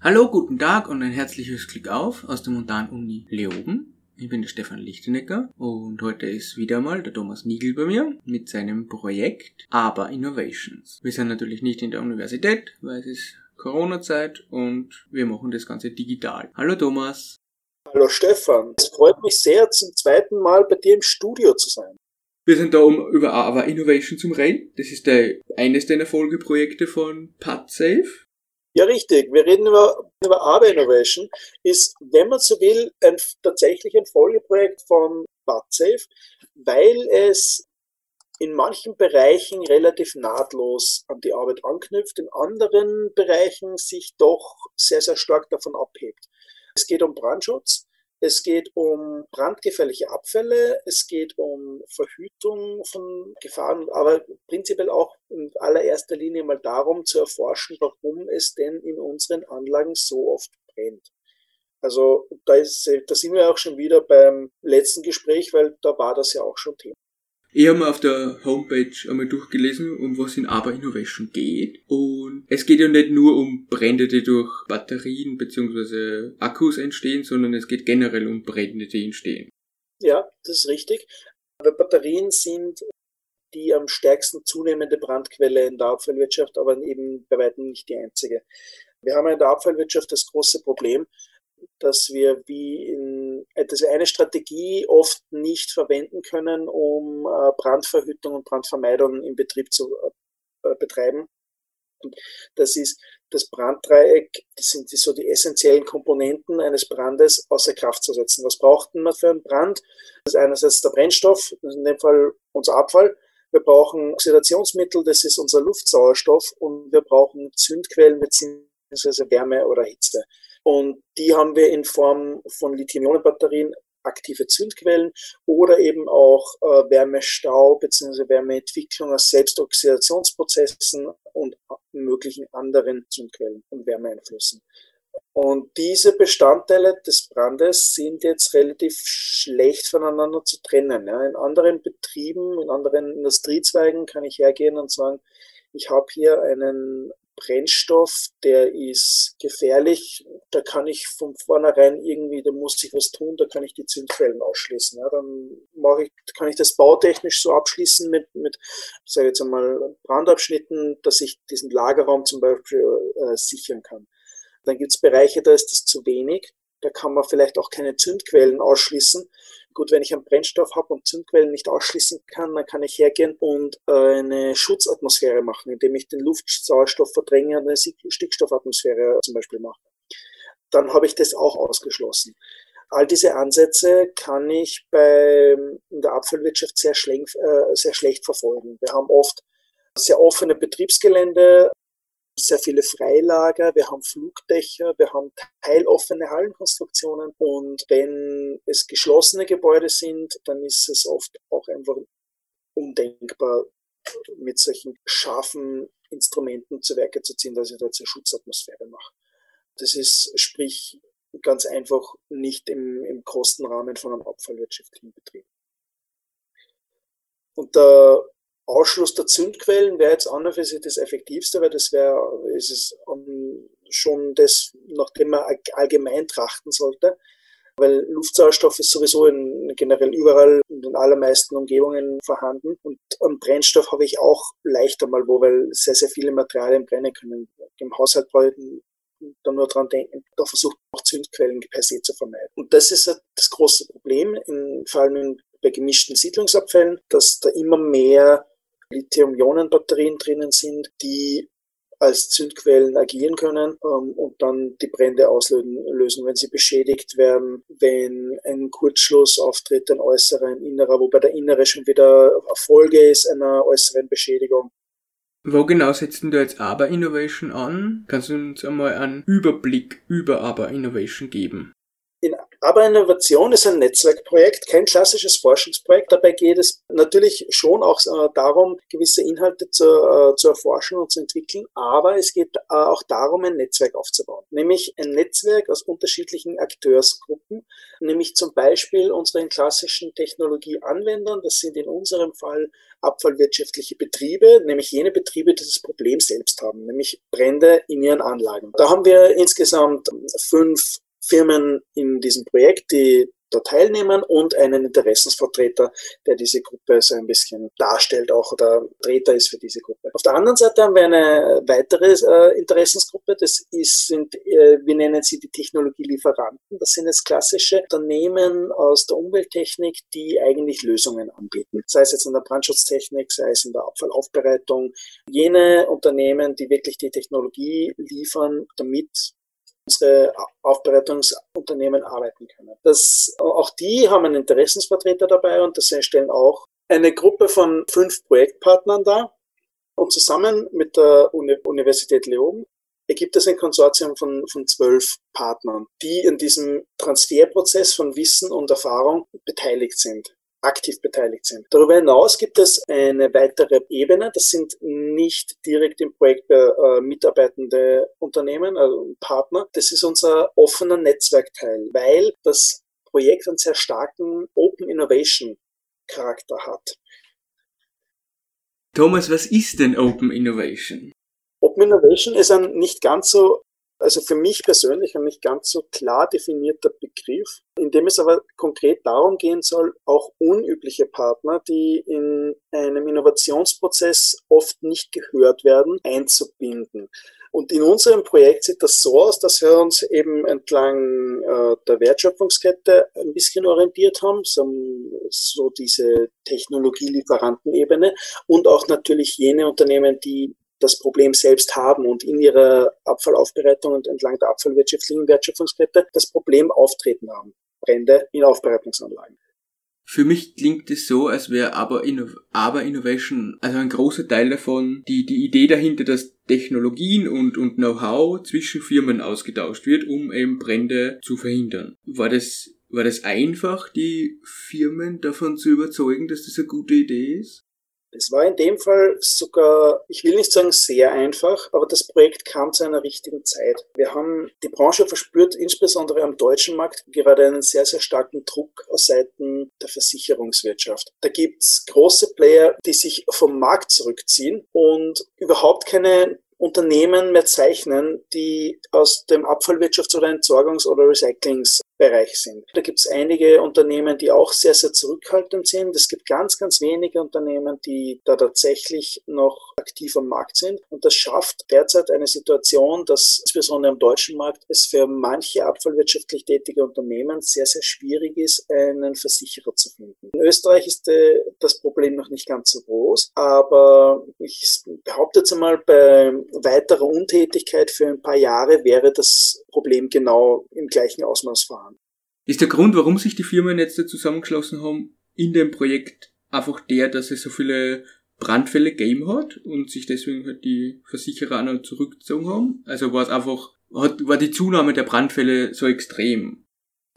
Hallo, guten Tag und ein herzliches Glück auf aus der Montan-Uni Leoben. Ich bin der Stefan Lichtenecker und heute ist wieder mal der Thomas Niegel bei mir mit seinem Projekt Aber Innovations. Wir sind natürlich nicht in der Universität, weil es ist Corona-Zeit und wir machen das Ganze digital. Hallo Thomas. Hallo Stefan. Es freut mich sehr, zum zweiten Mal bei dir im Studio zu sein. Wir sind da, um über Aber Innovation zu reden. Das ist der, eines deiner Folgeprojekte von PadSafe. Ja, richtig. Wir reden über, über Aber Innovation. Ist, wenn man so will, ein, tatsächlich ein Folgeprojekt von PadSafe, weil es in manchen Bereichen relativ nahtlos an die Arbeit anknüpft, in anderen Bereichen sich doch sehr, sehr stark davon abhebt. Es geht um Brandschutz, es geht um brandgefährliche Abfälle, es geht um Verhütung von Gefahren, aber prinzipiell auch in allererster Linie mal darum zu erforschen, warum es denn in unseren Anlagen so oft brennt. Also da, ist, da sind wir auch schon wieder beim letzten Gespräch, weil da war das ja auch schon Thema. Ich habe mir auf der Homepage einmal durchgelesen, um was in Aber Innovation geht. Und es geht ja nicht nur um Brände, die durch Batterien bzw. Akkus entstehen, sondern es geht generell um Brände, die entstehen. Ja, das ist richtig. Aber Batterien sind die am stärksten zunehmende Brandquelle in der Abfallwirtschaft, aber eben bei weitem nicht die einzige. Wir haben in der Abfallwirtschaft das große Problem, dass wir wie in, dass wir eine Strategie oft nicht verwenden können, um äh, Brandverhütung und Brandvermeidung im Betrieb zu äh, betreiben. Das ist das Branddreieck, das sind so die essentiellen Komponenten eines Brandes außer Kraft zu setzen. Was braucht man für einen Brand? Das ist einerseits der Brennstoff, in dem Fall unser Abfall. Wir brauchen Oxidationsmittel, das ist unser Luftsauerstoff und wir brauchen Zündquellen beziehungsweise Wärme oder Hitze. Und die haben wir in Form von Lithium-Ionen-Batterien, aktive Zündquellen oder eben auch äh, Wärmestau bzw. Wärmeentwicklung aus Selbstoxidationsprozessen und möglichen anderen Zündquellen und Wärmeeinflüssen. Und diese Bestandteile des Brandes sind jetzt relativ schlecht voneinander zu trennen. Ja. In anderen Betrieben, in anderen Industriezweigen kann ich hergehen und sagen, ich habe hier einen Brennstoff, der ist gefährlich. Da kann ich von vornherein irgendwie, da muss ich was tun, da kann ich die Zündquellen ausschließen. Ja, dann mache ich, kann ich das bautechnisch so abschließen mit, mit sage jetzt einmal, Brandabschnitten, dass ich diesen Lagerraum zum Beispiel äh, sichern kann. Dann gibt es Bereiche, da ist das zu wenig. Da kann man vielleicht auch keine Zündquellen ausschließen. Gut, wenn ich einen Brennstoff habe und Zündquellen nicht ausschließen kann, dann kann ich hergehen und äh, eine Schutzatmosphäre machen, indem ich den Luftsauerstoff verdränge und eine Stickstoffatmosphäre zum Beispiel mache. Dann habe ich das auch ausgeschlossen. All diese Ansätze kann ich bei, in der Abfallwirtschaft sehr, schlecht, äh, sehr schlecht verfolgen. Wir haben oft sehr offene Betriebsgelände, sehr viele Freilager, wir haben Flugdächer, wir haben teiloffene Hallenkonstruktionen und wenn es geschlossene Gebäude sind, dann ist es oft auch einfach undenkbar, mit solchen scharfen Instrumenten zu Werke zu ziehen, dass ich da jetzt eine Schutzatmosphäre mache. Das ist, sprich, ganz einfach nicht im, im Kostenrahmen von einem abfallwirtschaftlichen Betrieb. Und da Ausschluss der Zündquellen wäre jetzt an und für sich das Effektivste, weil das wäre, ist es schon das, nach dem man allgemein trachten sollte. Weil Luftsauerstoff ist sowieso in, generell überall in den allermeisten Umgebungen vorhanden. Und am Brennstoff habe ich auch leichter mal wo, weil sehr, sehr viele Materialien brennen können. Im Haushalt brauche da nur dran denken, da versucht auch Zündquellen per se zu vermeiden. Und das ist das große Problem, in, vor allem bei gemischten Siedlungsabfällen, dass da immer mehr Lithium-Ionen-Batterien drinnen sind, die als Zündquellen agieren können ähm, und dann die Brände auslösen, wenn sie beschädigt werden, wenn ein Kurzschluss auftritt, ein äußerer, ein innerer, wobei der innere schon wieder Folge ist einer äußeren Beschädigung. Wo genau setzen du jetzt Aber Innovation an? Kannst du uns einmal einen Überblick über Aber Innovation geben? Aber Innovation ist ein Netzwerkprojekt, kein klassisches Forschungsprojekt. Dabei geht es natürlich schon auch äh, darum, gewisse Inhalte zu, äh, zu erforschen und zu entwickeln, aber es geht äh, auch darum, ein Netzwerk aufzubauen. Nämlich ein Netzwerk aus unterschiedlichen Akteursgruppen, nämlich zum Beispiel unseren klassischen Technologieanwendern. Das sind in unserem Fall abfallwirtschaftliche Betriebe, nämlich jene Betriebe, die das Problem selbst haben, nämlich Brände in ihren Anlagen. Da haben wir insgesamt fünf Firmen in diesem Projekt, die da teilnehmen und einen Interessensvertreter, der diese Gruppe so ein bisschen darstellt auch oder Treter ist für diese Gruppe. Auf der anderen Seite haben wir eine weitere äh, Interessensgruppe, das ist, sind, äh, wir nennen sie die Technologielieferanten. Das sind jetzt klassische Unternehmen aus der Umwelttechnik, die eigentlich Lösungen anbieten. Sei es jetzt in der Brandschutztechnik, sei es in der Abfallaufbereitung. Jene Unternehmen, die wirklich die Technologie liefern, damit unsere Aufbereitungsunternehmen arbeiten können. Das, auch die haben einen Interessensvertreter dabei und das stellen auch eine Gruppe von fünf Projektpartnern dar. Und zusammen mit der Uni Universität Leoben ergibt es ein Konsortium von, von zwölf Partnern, die in diesem Transferprozess von Wissen und Erfahrung beteiligt sind aktiv beteiligt sind. Darüber hinaus gibt es eine weitere Ebene, das sind nicht direkt im Projekt äh, mitarbeitende Unternehmen, also Partner. Das ist unser offener Netzwerkteil, weil das Projekt einen sehr starken Open Innovation Charakter hat. Thomas, was ist denn Open Innovation? Open Innovation ist ein nicht ganz so also für mich persönlich ein nicht ganz so klar definierter Begriff, in dem es aber konkret darum gehen soll, auch unübliche Partner, die in einem Innovationsprozess oft nicht gehört werden, einzubinden. Und in unserem Projekt sieht das so aus, dass wir uns eben entlang äh, der Wertschöpfungskette ein bisschen orientiert haben, so, so diese Technologielieferantenebene und auch natürlich jene Unternehmen, die das Problem selbst haben und in ihrer Abfallaufbereitung und entlang der abfallwirtschaftlichen Wertschöpfungskette das Problem auftreten haben. Brände in Aufbereitungsanlagen. Für mich klingt es so, als wäre aber, Inno aber Innovation, also ein großer Teil davon, die, die Idee dahinter, dass Technologien und, und Know-how zwischen Firmen ausgetauscht wird, um eben Brände zu verhindern. War das, war das einfach, die Firmen davon zu überzeugen, dass das eine gute Idee ist? Es war in dem Fall sogar, ich will nicht sagen sehr einfach, aber das Projekt kam zu einer richtigen Zeit. Wir haben die Branche verspürt, insbesondere am deutschen Markt, gerade einen sehr, sehr starken Druck aus Seiten der Versicherungswirtschaft. Da gibt's große Player, die sich vom Markt zurückziehen und überhaupt keine Unternehmen mehr zeichnen, die aus dem Abfallwirtschafts- oder Entsorgungs- oder Recyclings Bereich sind. Da gibt es einige Unternehmen, die auch sehr, sehr zurückhaltend sind. Es gibt ganz, ganz wenige Unternehmen, die da tatsächlich noch aktiv am Markt sind. Und das schafft derzeit eine Situation, dass insbesondere am deutschen Markt es für manche abfallwirtschaftlich tätige Unternehmen sehr, sehr schwierig ist, einen Versicherer zu finden. In Österreich ist äh, das Problem noch nicht ganz so groß, aber ich behaupte jetzt einmal, bei weiterer Untätigkeit für ein paar Jahre wäre das Problem genau im gleichen Ausmaß vorhanden. Ist der Grund, warum sich die Firmen jetzt zusammengeschlossen haben, in dem Projekt einfach der, dass es so viele Brandfälle gegeben hat und sich deswegen halt die Versicherer auch noch zurückgezogen haben? Also war es einfach, hat, war die Zunahme der Brandfälle so extrem?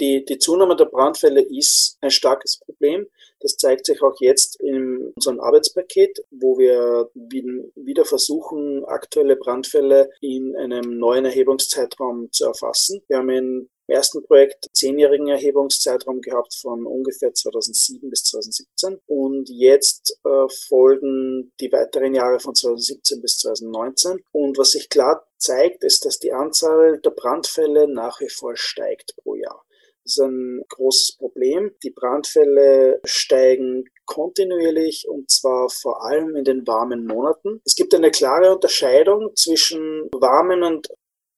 Die, die Zunahme der Brandfälle ist ein starkes Problem. Das zeigt sich auch jetzt in unserem Arbeitspaket, wo wir wieder versuchen, aktuelle Brandfälle in einem neuen Erhebungszeitraum zu erfassen. Wir haben in ersten Projekt zehnjährigen Erhebungszeitraum gehabt von ungefähr 2007 bis 2017 und jetzt äh, folgen die weiteren Jahre von 2017 bis 2019 und was sich klar zeigt, ist, dass die Anzahl der Brandfälle nach wie vor steigt pro Jahr. Ist ein großes Problem. Die Brandfälle steigen kontinuierlich und zwar vor allem in den warmen Monaten. Es gibt eine klare Unterscheidung zwischen warmen und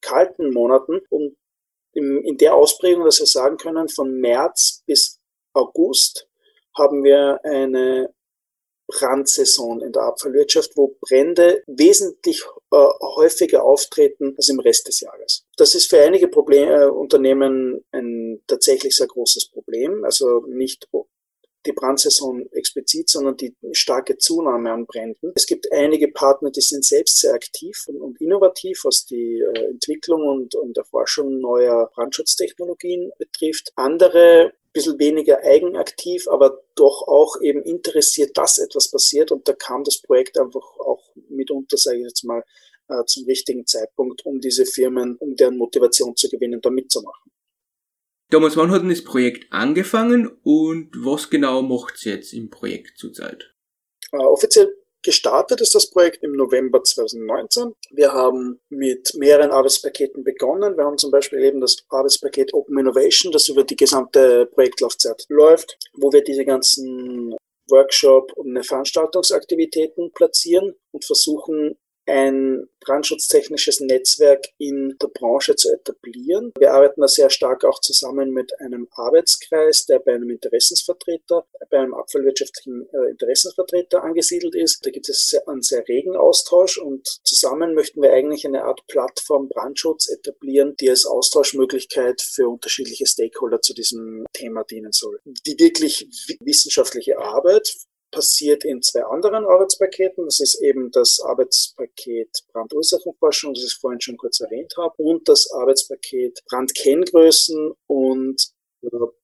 kalten Monaten und in der Ausprägung, dass wir sagen können, von März bis August haben wir eine Brandsaison in der Abfallwirtschaft, wo Brände wesentlich äh, häufiger auftreten als im Rest des Jahres. Das ist für einige Problem, äh, Unternehmen ein tatsächlich sehr großes Problem. Also nicht die Brandsaison explizit, sondern die starke Zunahme an Bränden. Es gibt einige Partner, die sind selbst sehr aktiv und, und innovativ, was die äh, Entwicklung und, und Erforschung neuer Brandschutztechnologien betrifft. Andere ein bisschen weniger eigenaktiv, aber doch auch eben interessiert, dass etwas passiert. Und da kam das Projekt einfach auch mitunter, sage ich jetzt mal, äh, zum richtigen Zeitpunkt, um diese Firmen, um deren Motivation zu gewinnen, da mitzumachen. Thomas, wann hat denn das Projekt angefangen und was genau macht es jetzt im Projekt zurzeit? Äh, offiziell Gestartet ist das Projekt im November 2019. Wir haben mit mehreren Arbeitspaketen begonnen. Wir haben zum Beispiel eben das Arbeitspaket Open Innovation, das über die gesamte Projektlaufzeit läuft, wo wir diese ganzen Workshop und Veranstaltungsaktivitäten platzieren und versuchen ein brandschutztechnisches Netzwerk in der Branche zu etablieren. Wir arbeiten da sehr stark auch zusammen mit einem Arbeitskreis, der bei einem Interessensvertreter, bei einem abfallwirtschaftlichen äh, Interessensvertreter angesiedelt ist. Da gibt es einen sehr regen Austausch und zusammen möchten wir eigentlich eine Art Plattform Brandschutz etablieren, die als Austauschmöglichkeit für unterschiedliche Stakeholder zu diesem Thema dienen soll. Die wirklich wissenschaftliche Arbeit passiert in zwei anderen Arbeitspaketen. Das ist eben das Arbeitspaket Brandursachenforschung, das ich vorhin schon kurz erwähnt habe, und das Arbeitspaket Brandkenngrößen und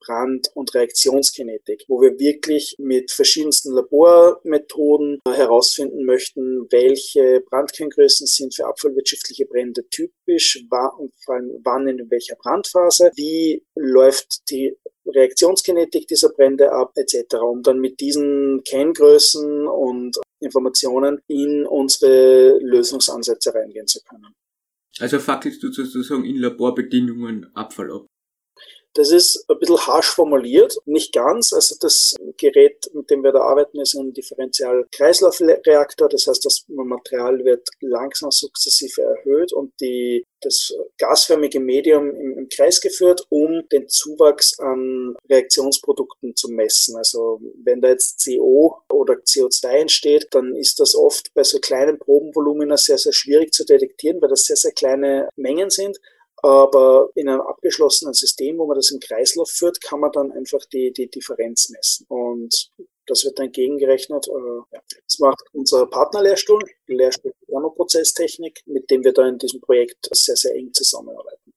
Brand- und Reaktionskinetik, wo wir wirklich mit verschiedensten Labormethoden herausfinden möchten, welche Brandkenngrößen sind für abfallwirtschaftliche Brände typisch, wann, wann in welcher Brandphase, wie läuft die Reaktionskinetik dieser Brände ab, etc., um dann mit diesen Kenngrößen und Informationen in unsere Lösungsansätze reingehen zu können. Also fackelst du sozusagen in Laborbedingungen Abfall ab? Das ist ein bisschen harsch formuliert, nicht ganz. Also das Gerät, mit dem wir da arbeiten, ist ein Differential-Kreislaufreaktor. Das heißt, das Material wird langsam sukzessive erhöht und die, das gasförmige Medium im, im Kreis geführt, um den Zuwachs an Reaktionsprodukten zu messen. Also wenn da jetzt CO oder CO2 entsteht, dann ist das oft bei so kleinen Probenvolumina sehr, sehr schwierig zu detektieren, weil das sehr, sehr kleine Mengen sind. Aber in einem abgeschlossenen System, wo man das im Kreislauf führt, kann man dann einfach die, die Differenz messen. Und das wird dann gegengerechnet. Äh, das macht unser Partnerlehrstuhl, Lehrstuhl Nanoprozesstechnik, mit dem wir da in diesem Projekt sehr, sehr eng zusammenarbeiten.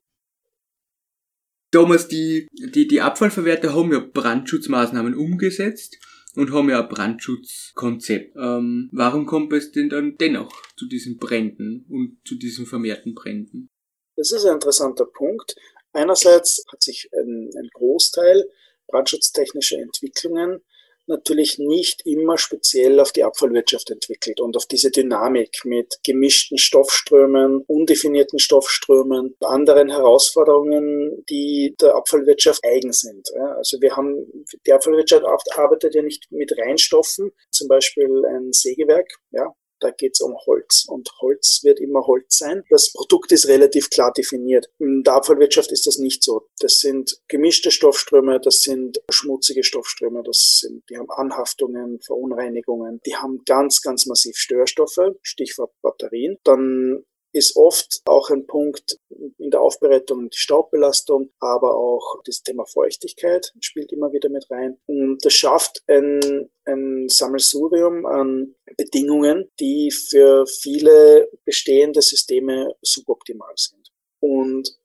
Thomas, die, die, die Abfallverwerter haben ja Brandschutzmaßnahmen umgesetzt und haben ja ein Brandschutzkonzept. Ähm, warum kommt es denn dann dennoch zu diesen Bränden und zu diesen vermehrten Bränden? Das ist ein interessanter Punkt. Einerseits hat sich ein, ein Großteil brandschutztechnischer Entwicklungen natürlich nicht immer speziell auf die Abfallwirtschaft entwickelt und auf diese Dynamik mit gemischten Stoffströmen, undefinierten Stoffströmen, anderen Herausforderungen, die der Abfallwirtschaft eigen sind. Also wir haben, die Abfallwirtschaft arbeitet ja nicht mit Reinstoffen, zum Beispiel ein Sägewerk, ja, da geht es um Holz und Holz wird immer Holz sein. Das Produkt ist relativ klar definiert. In der Abfallwirtschaft ist das nicht so. Das sind gemischte Stoffströme, das sind schmutzige Stoffströme, das sind, die haben Anhaftungen, Verunreinigungen, die haben ganz, ganz massiv Störstoffe, Stichwort Batterien. Dann ist oft auch ein Punkt in der Aufbereitung die Staubbelastung, aber auch das Thema Feuchtigkeit spielt immer wieder mit rein. Und das schafft ein, ein Sammelsurium an Bedingungen, die für viele bestehende Systeme suboptimal sind. Und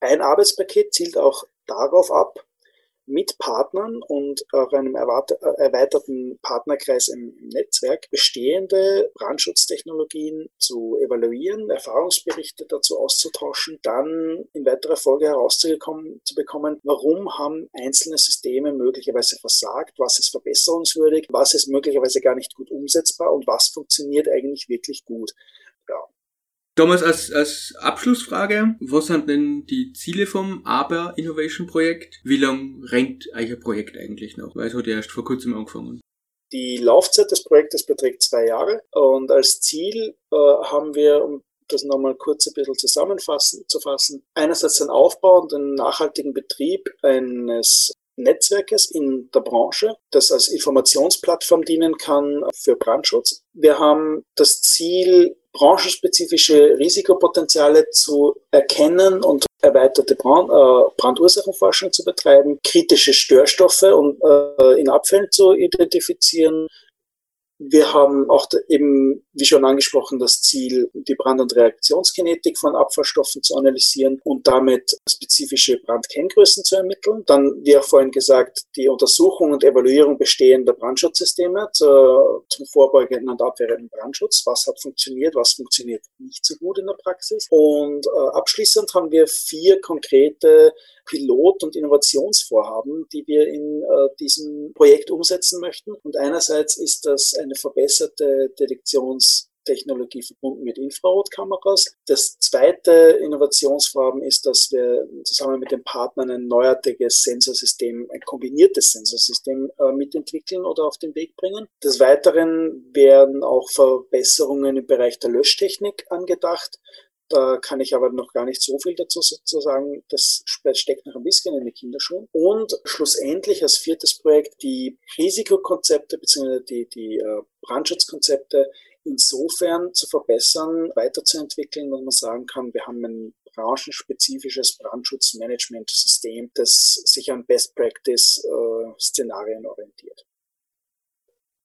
ein Arbeitspaket zielt auch darauf ab, mit Partnern und auch einem erweiterten Partnerkreis im Netzwerk bestehende Brandschutztechnologien zu evaluieren, Erfahrungsberichte dazu auszutauschen, dann in weiterer Folge herauszubekommen, warum haben einzelne Systeme möglicherweise versagt, was ist verbesserungswürdig, was ist möglicherweise gar nicht gut umsetzbar und was funktioniert eigentlich wirklich gut. Thomas, als, als Abschlussfrage, was sind denn die Ziele vom Aber Innovation Projekt? Wie lang rennt euer Projekt eigentlich noch? Weil es hat ja erst vor kurzem angefangen. Die Laufzeit des Projektes beträgt zwei Jahre und als Ziel äh, haben wir, um das nochmal kurz ein bisschen zusammenfassen, zu fassen, einerseits den Aufbau und den nachhaltigen Betrieb eines Netzwerkes in der Branche, das als Informationsplattform dienen kann für Brandschutz. Wir haben das Ziel, branchenspezifische Risikopotenziale zu erkennen und erweiterte Brand, äh, Brandursachenforschung zu betreiben, kritische Störstoffe und, äh, in Abfällen zu identifizieren, wir haben auch eben, wie schon angesprochen, das Ziel, die Brand- und Reaktionskinetik von Abfallstoffen zu analysieren und damit spezifische Brandkenngrößen zu ermitteln. Dann, wie auch vorhin gesagt, die Untersuchung und Evaluierung bestehender Brandschutzsysteme zur, zum vorbeugenden und abwehrenden Brandschutz. Was hat funktioniert, was funktioniert nicht so gut in der Praxis. Und äh, abschließend haben wir vier konkrete Pilot- und Innovationsvorhaben, die wir in äh, diesem Projekt umsetzen möchten. Und einerseits ist das eine eine verbesserte Detektionstechnologie verbunden mit Infrarotkameras. Das zweite Innovationsvorhaben ist, dass wir zusammen mit den Partnern ein neuartiges Sensorsystem, ein kombiniertes Sensorsystem äh, mitentwickeln oder auf den Weg bringen. Des Weiteren werden auch Verbesserungen im Bereich der Löschtechnik angedacht. Da kann ich aber noch gar nicht so viel dazu sagen. Das steckt noch ein bisschen in den Kinderschuhen. Und schlussendlich als viertes Projekt die Risikokonzepte bzw. die, die äh, Brandschutzkonzepte insofern zu verbessern, weiterzuentwickeln, dass man sagen kann, wir haben ein branchenspezifisches Brandschutzmanagementsystem, das sich an Best Practice äh, orientiert.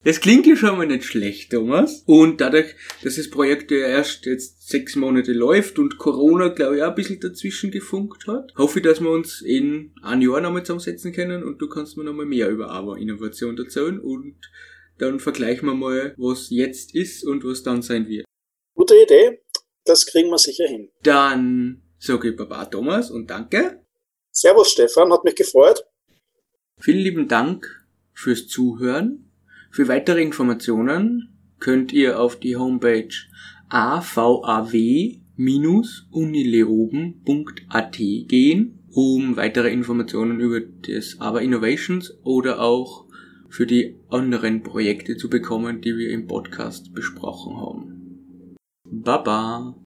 Das klingt ja schon mal nicht schlecht, Thomas. Und dadurch, dass das Projekt ja erst jetzt sechs Monate läuft und Corona, glaube ich, auch ein bisschen dazwischen gefunkt hat, hoffe ich, dass wir uns in ein Jahr nochmal zusammensetzen können und du kannst mir nochmal mehr über Aber-Innovation erzählen und dann vergleichen wir mal, was jetzt ist und was dann sein wird. Gute Idee. Das kriegen wir sicher hin. Dann sage ich Baba Thomas und danke. Servus Stefan, hat mich gefreut. Vielen lieben Dank fürs Zuhören. Für weitere Informationen könnt ihr auf die Homepage avaw-unileoben.at gehen, um weitere Informationen über das AVA Innovations oder auch für die anderen Projekte zu bekommen, die wir im Podcast besprochen haben. Baba!